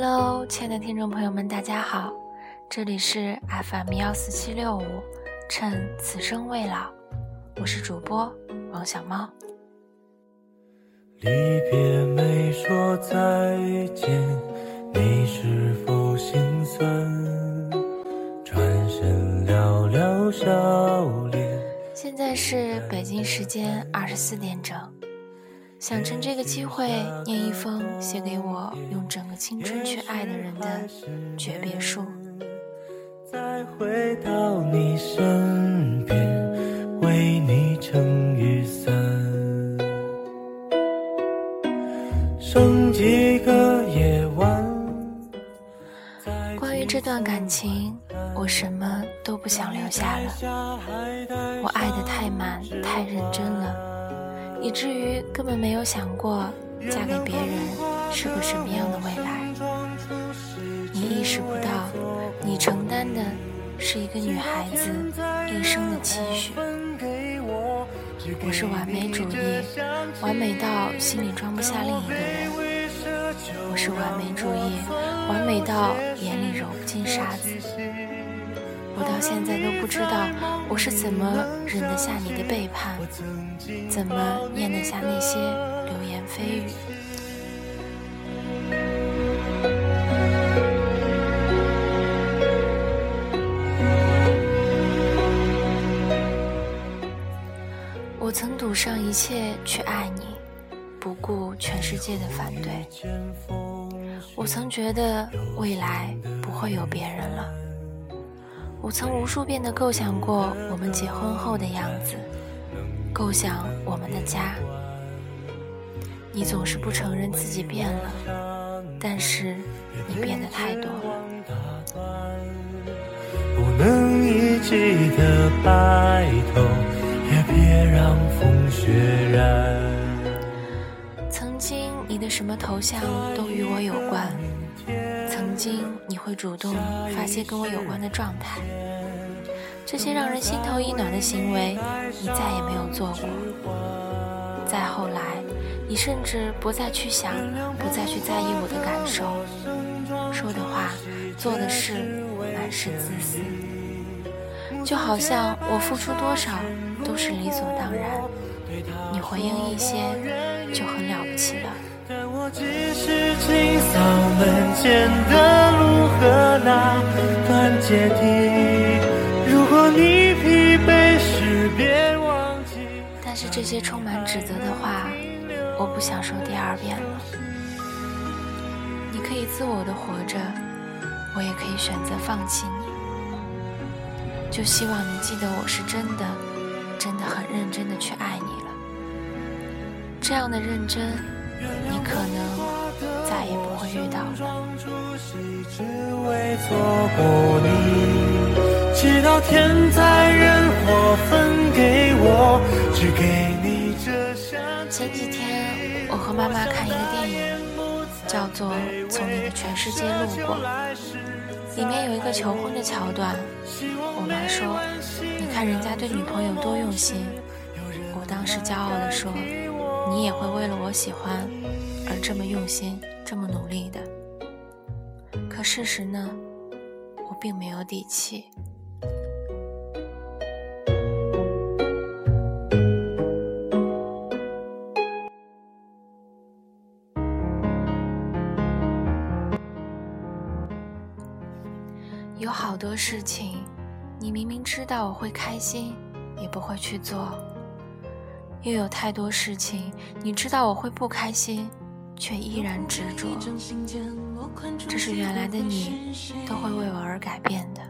Hello，亲爱的听众朋友们，大家好，这里是 FM 幺四七六五，趁此生未老，我是主播王小猫。离别没说再见，你是否心酸？转身寥寥笑脸。现在是北京时间二十四点整，想趁这个机会念一封写给我用整个青春去爱的人的诀别书。再回到你身边，为你撑雨伞。剩几个夜晚。关于这段感情，我什么都不想留下了。我爱的太满、太认真了，以至于根本没有想过嫁给别人是个什么样的未来。你意识不到，你承担的是一个女孩子一生的期许。我是完美主义，完美到心里装不下另一个人。我是完美主义，完美到眼里揉不进沙子。我到现在都不知道我是怎么忍得下你的背叛，怎么咽得下那些流言蜚语。我曾赌上一切去爱你，不顾全世界的反对。我曾觉得未来不会有别人了。我曾无数遍的构想过我们结婚后的样子，构想我们的家。你总是不承认自己变了，但是你变得太多了。不能一起的白头，也别让风雪染。曾经你的什么头像都与我有关，曾经你会主动发些跟我有关的状态，这些让人心头一暖的行为，你再也没有做过。再后来，你甚至不再去想，不再去在意我的感受，说的话，做的事，满是自私，就好像我付出多少都是理所当然，你回应一些就很了不起了。但我只是清扫门前的路和那段阶梯。如果你疲惫时，别忘记。但是这些充满指责的话，我不想说第二遍了。你可以自我的活着，我也可以选择放弃你。就希望你记得我是真的，真的很认真的去爱你了。这样的认真，你可能再也不会遇到了。直到天灾人祸分给我，只给你这前几天我和妈妈看一个电影，叫做《从你的全世界路过》，里面有一个求婚的桥段。我妈说：“你看人家对女朋友多用心。”我当时骄傲地说：“你也会为了我喜欢而这么用心，这么努力的。”可事实呢，我并没有底气。有好多事情，你明明知道我会开心，也不会去做；又有太多事情，你知道我会不开心，却依然执着。这是原来的你都会为我而改变的，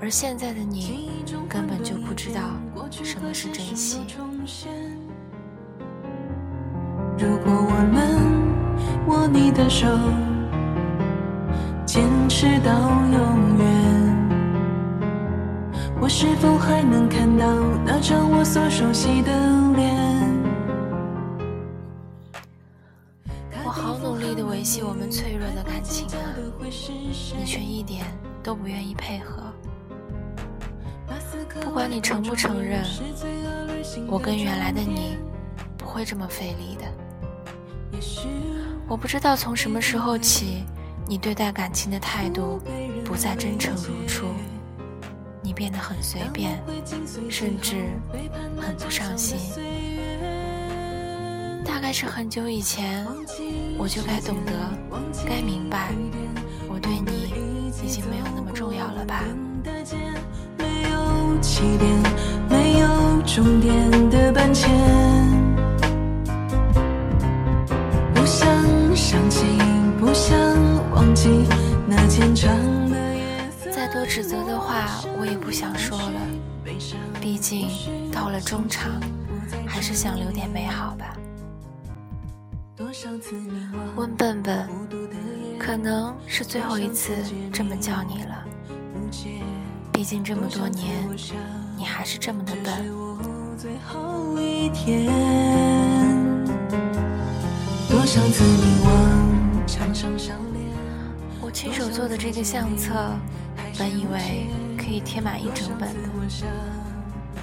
而现在的你根本就不知道什么是珍惜。如果我能握你的手。坚持到永远，我是否还能看到那张我所熟悉的脸？我好努力的维系我们脆弱的感情啊，你却一点都不愿意配合。不管你承不承认，我跟原来的你不会这么费力的。我不知道从什么时候起，你对待感情的态度不再真诚如初，你变得很随便，甚至很不上心。大概是很久以前，我就该懂得，该明白，我对你已经没有那么重要了吧。没有起点，没有终点的搬迁。指责的话，我也不想说了。毕竟到了中场，还是想留点美好吧。温笨笨，可能是最后一次这么叫你了。毕竟这么多年，你还是这么的笨。我亲手做的这个相册，本以为可以贴满一整本的，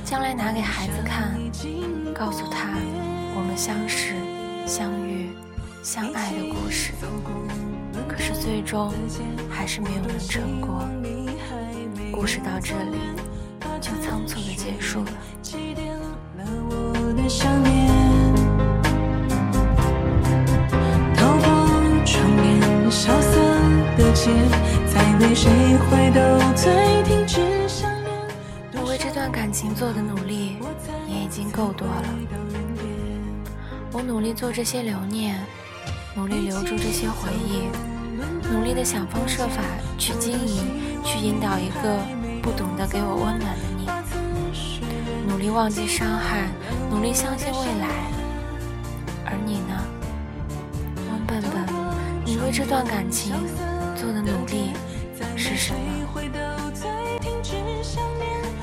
将来拿给孩子看，告诉他我们相识、相遇、相爱的故事。可是最终还是没有能成过。故事到这里就仓促的结束了。街，再没谁回头再停止想念。我为这段感情做的努力也已经够多了。我努力做这些留念，努力留住这些回忆，努力的想方设法去经营。去引导一个不懂得给我温暖的你，努力忘记伤害，努力相信未来。而你呢，温笨笨，你为这段感情做的努力是什么？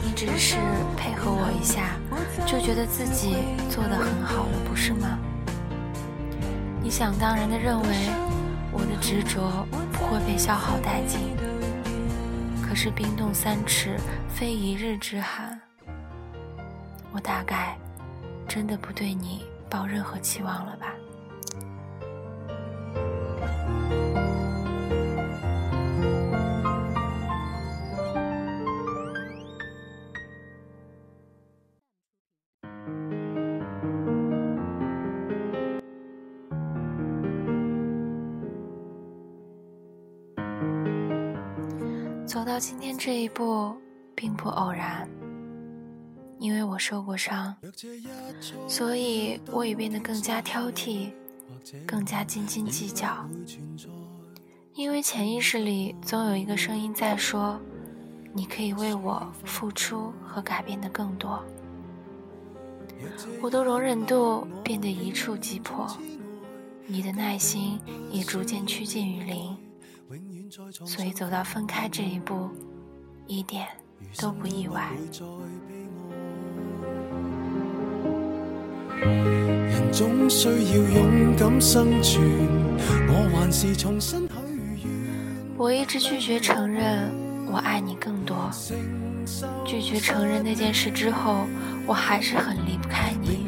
你只是配合我一下，就觉得自己做的很好了，不是吗？你想当然的认为我的执着不会被消耗殆尽。可是冰冻三尺，非一日之寒。我大概真的不对你抱任何期望了吧。走到今天这一步，并不偶然。因为我受过伤，所以我也变得更加挑剔，更加斤斤计较。因为潜意识里总有一个声音在说：“你可以为我付出和改变的更多。”我的容忍度变得一触即破，你的耐心也逐渐趋近于零。所以走到分开这一步，一点都不意外。人总需要勇敢生存，我还是重新许愿。我一直拒绝承认我爱你更多，拒绝承认那件事之后，我还是很离不开你，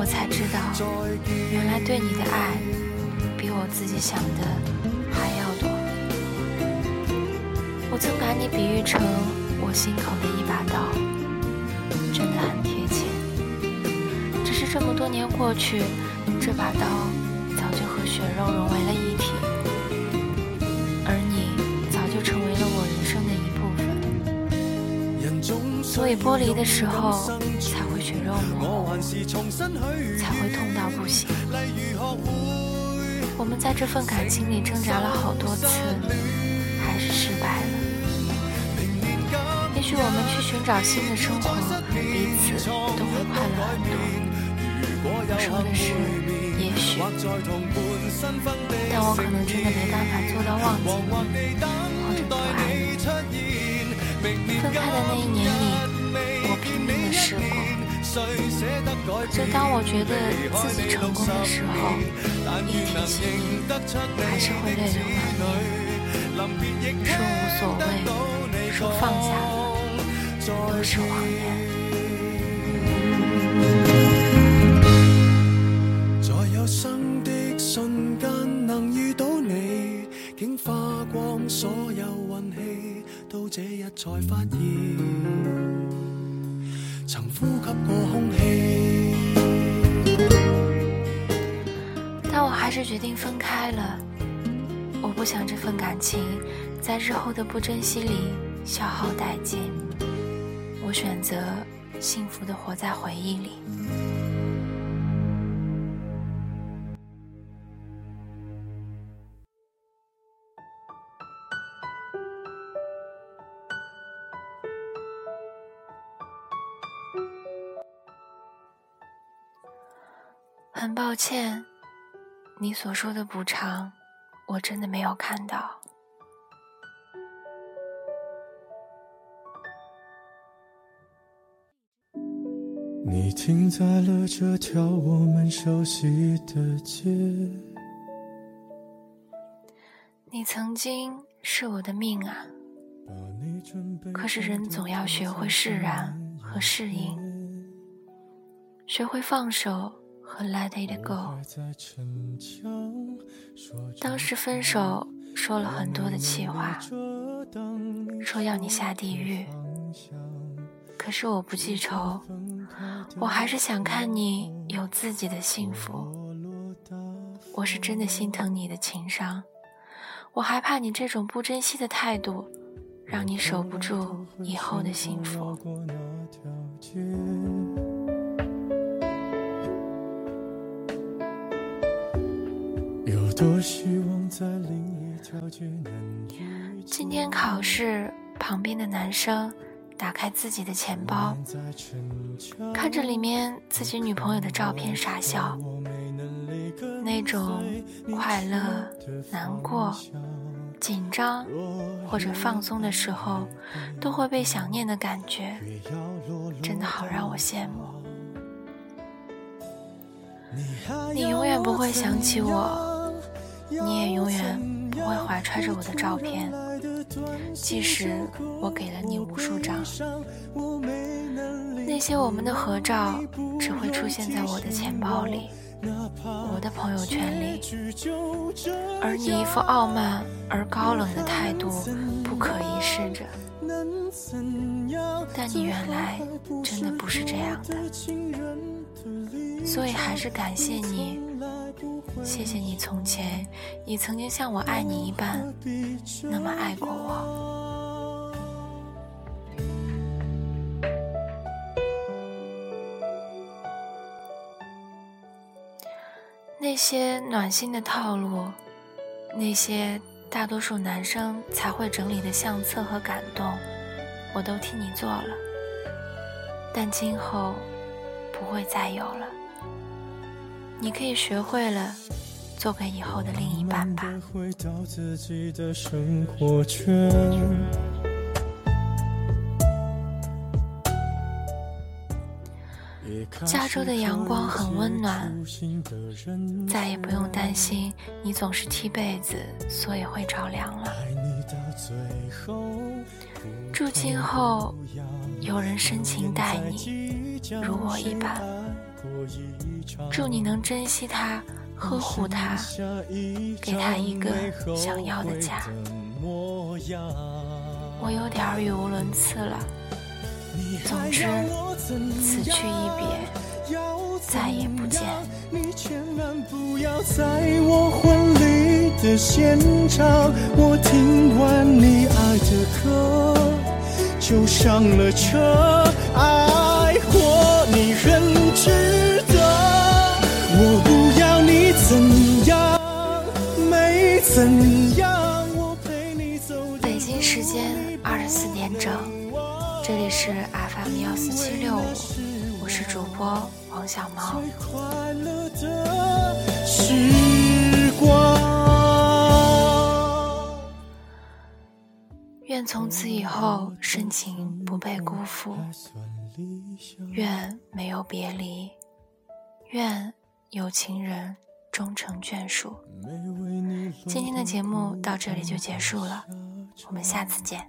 我才知道，原来对你的爱比我自己想的还要多。我曾把你比喻成我心口的一把刀，真的很贴切。只是这么多年过去，这把刀早就和血肉融为了一体，而你早就成为了我人生的一部分。所以剥离的时候才肉模糊，才会痛到不行。我们在这份感情里挣扎了好多次，还是失败了。也许我们去寻找新的生活，彼此都会快乐很多。我说的是，也许。但我可能真的没办法做到忘记你，或者不爱你。分开的那一年里，过，就当我觉得自己成功的时候，一提起你，还是会泪流满面。说无所谓，说放下了，都是谎言。在有生的瞬间能遇到你，竟花光所有运气，到这日才发现，曾呼吸过空气。但我还是决定分开了。我不想这份感情在日后的不珍惜里消耗殆尽。我选择幸福的活在回忆里。很抱歉，你所说的补偿，我真的没有看到。你停在了这条我们熟悉的街。你曾经是我的命啊，可是人总要学会释然和适应，学会放手。和 Let It Go。当时分手说了很多的气话，说要你下地狱，可是我不记仇，我还是想看你有自己的幸福。我是真的心疼你的情伤，我害怕你这种不珍惜的态度，让你守不住以后的幸福。今天考试，旁边的男生打开自己的钱包，看着里面自己女朋友的照片傻笑，那种快乐、难过、紧张或者放松的时候，都会被想念的感觉，真的好让我羡慕。你永远不会想起我。你也永远不会怀揣着我的照片，即使我给了你无数张。那些我们的合照只会出现在我的钱包里，我的朋友圈里，而你一副傲慢而高冷的态度不可一世着。但你原来真的不是这样的，所以还是感谢你。谢谢你从前也曾经像我爱你一般那么爱过我。那些暖心的套路，那些大多数男生才会整理的相册和感动，我都替你做了，但今后不会再有了。你可以学会了，做给以后的另一半吧。加州的阳光很温暖，再也不用担心你总是踢被子，所以会着凉了。祝今后有人深情待你，如我一般。祝你能珍惜他，呵护他，给他一个想要的家。我有点语无伦次了。总之，此去一别，再也不见。你千万不要在我婚礼的现场，我听完你爱的歌，就上了车，爱过你认知的，我不要你怎样，没怎样，我陪你走。北京时间二十四点整。这里是 FM 幺四七六五，我是主播王小毛。愿从此以后深情不被辜负，愿没有别离，愿有情人终成眷属。今天的节目到这里就结束了，我们下次见。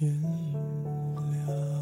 天亮。